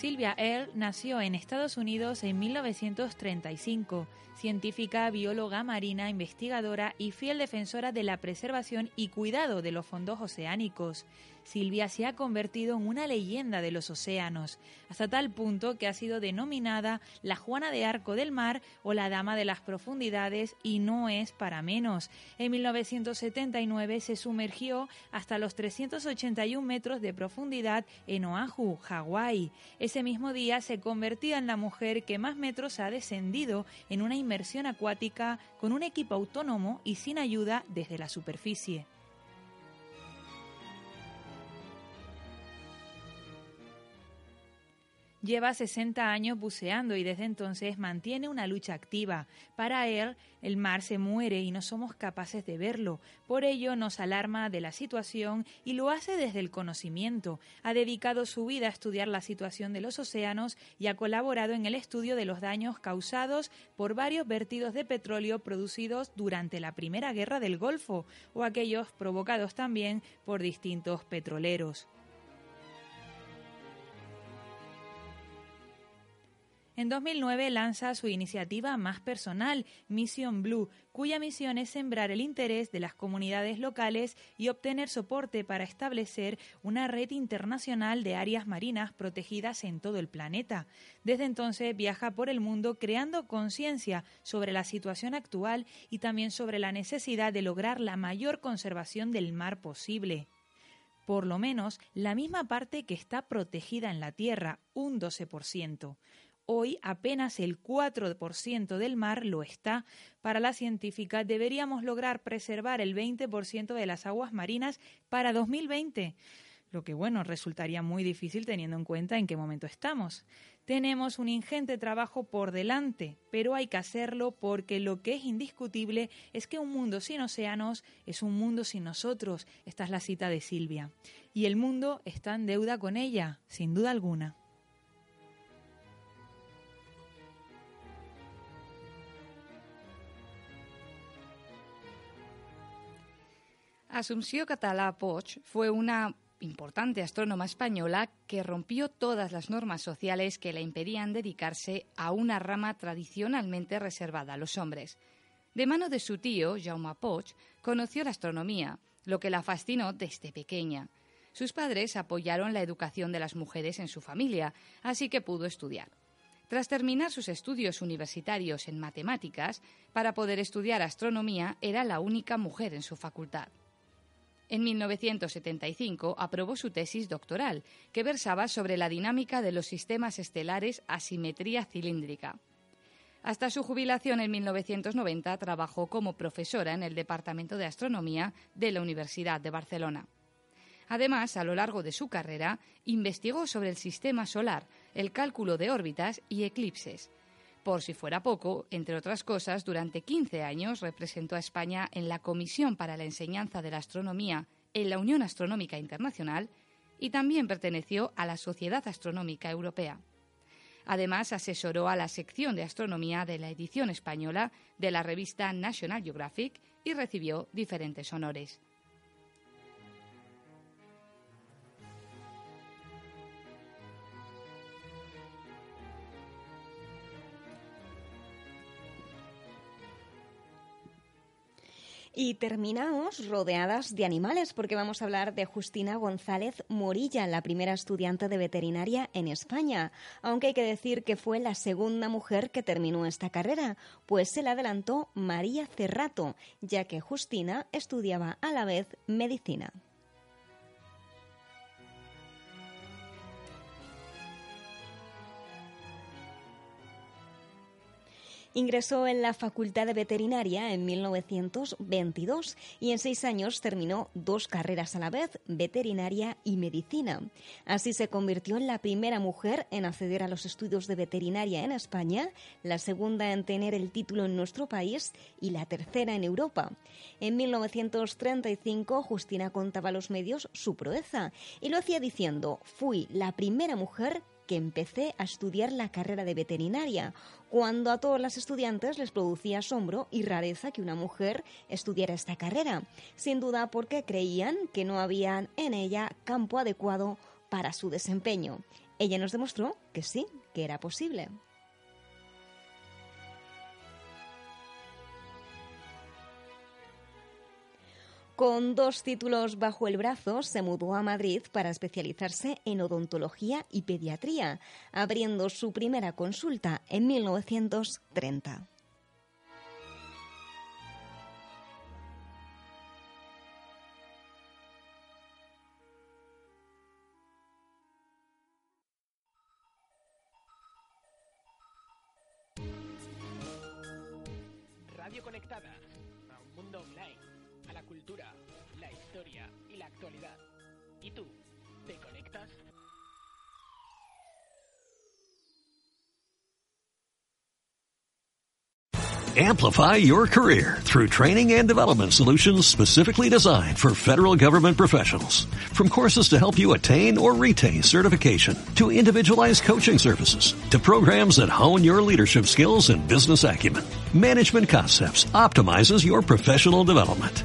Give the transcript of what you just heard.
Sylvia Earle nació en Estados Unidos en 1935, científica, bióloga marina, investigadora y fiel defensora de la preservación y cuidado de los fondos oceánicos. Silvia se ha convertido en una leyenda de los océanos, hasta tal punto que ha sido denominada la Juana de Arco del Mar o la Dama de las Profundidades y no es para menos. En 1979 se sumergió hasta los 381 metros de profundidad en Oahu, Hawái. Ese mismo día se convertía en la mujer que más metros ha descendido en una inmersión acuática con un equipo autónomo y sin ayuda desde la superficie. Lleva 60 años buceando y desde entonces mantiene una lucha activa. Para él, el mar se muere y no somos capaces de verlo. Por ello nos alarma de la situación y lo hace desde el conocimiento. Ha dedicado su vida a estudiar la situación de los océanos y ha colaborado en el estudio de los daños causados por varios vertidos de petróleo producidos durante la Primera Guerra del Golfo o aquellos provocados también por distintos petroleros. En 2009 lanza su iniciativa más personal, Mission Blue, cuya misión es sembrar el interés de las comunidades locales y obtener soporte para establecer una red internacional de áreas marinas protegidas en todo el planeta. Desde entonces viaja por el mundo creando conciencia sobre la situación actual y también sobre la necesidad de lograr la mayor conservación del mar posible por lo menos la misma parte que está protegida en la Tierra, un 12%. Hoy apenas el 4% del mar lo está. Para la científica deberíamos lograr preservar el 20% de las aguas marinas para 2020 lo que bueno resultaría muy difícil teniendo en cuenta en qué momento estamos. Tenemos un ingente trabajo por delante, pero hay que hacerlo porque lo que es indiscutible es que un mundo sin océanos es un mundo sin nosotros. Esta es la cita de Silvia. Y el mundo está en deuda con ella, sin duda alguna. Asunció Catalá Poch fue una importante astrónoma española que rompió todas las normas sociales que le impedían dedicarse a una rama tradicionalmente reservada a los hombres. De mano de su tío, Jaume Poch, conoció la astronomía, lo que la fascinó desde pequeña. Sus padres apoyaron la educación de las mujeres en su familia, así que pudo estudiar. Tras terminar sus estudios universitarios en matemáticas, para poder estudiar astronomía era la única mujer en su facultad. En 1975 aprobó su tesis doctoral, que versaba sobre la dinámica de los sistemas estelares a simetría cilíndrica. Hasta su jubilación en 1990 trabajó como profesora en el Departamento de Astronomía de la Universidad de Barcelona. Además, a lo largo de su carrera, investigó sobre el sistema solar, el cálculo de órbitas y eclipses. Por si fuera poco, entre otras cosas, durante 15 años representó a España en la Comisión para la Enseñanza de la Astronomía en la Unión Astronómica Internacional y también perteneció a la Sociedad Astronómica Europea. Además, asesoró a la sección de astronomía de la edición española de la revista National Geographic y recibió diferentes honores. Y terminamos rodeadas de animales porque vamos a hablar de Justina González Morilla, la primera estudiante de veterinaria en España, aunque hay que decir que fue la segunda mujer que terminó esta carrera, pues se la adelantó María Cerrato, ya que Justina estudiaba a la vez medicina. Ingresó en la Facultad de Veterinaria en 1922 y en seis años terminó dos carreras a la vez, veterinaria y medicina. Así se convirtió en la primera mujer en acceder a los estudios de veterinaria en España, la segunda en tener el título en nuestro país y la tercera en Europa. En 1935 Justina contaba a los medios su proeza y lo hacía diciendo, fui la primera mujer que empecé a estudiar la carrera de veterinaria, cuando a todos los estudiantes les producía asombro y rareza que una mujer estudiara esta carrera, sin duda porque creían que no había en ella campo adecuado para su desempeño. Ella nos demostró que sí, que era posible. Con dos títulos bajo el brazo, se mudó a Madrid para especializarse en odontología y pediatría, abriendo su primera consulta en 1930. Radio conectada a un mundo online, historia y la actualidad. ¿Y tú? ¿Te conectas? Amplify your career through training and development solutions specifically designed for federal government professionals. From courses to help you attain or retain certification, to individualized coaching services, to programs that hone your leadership skills and business acumen, Management Concepts optimizes your professional development.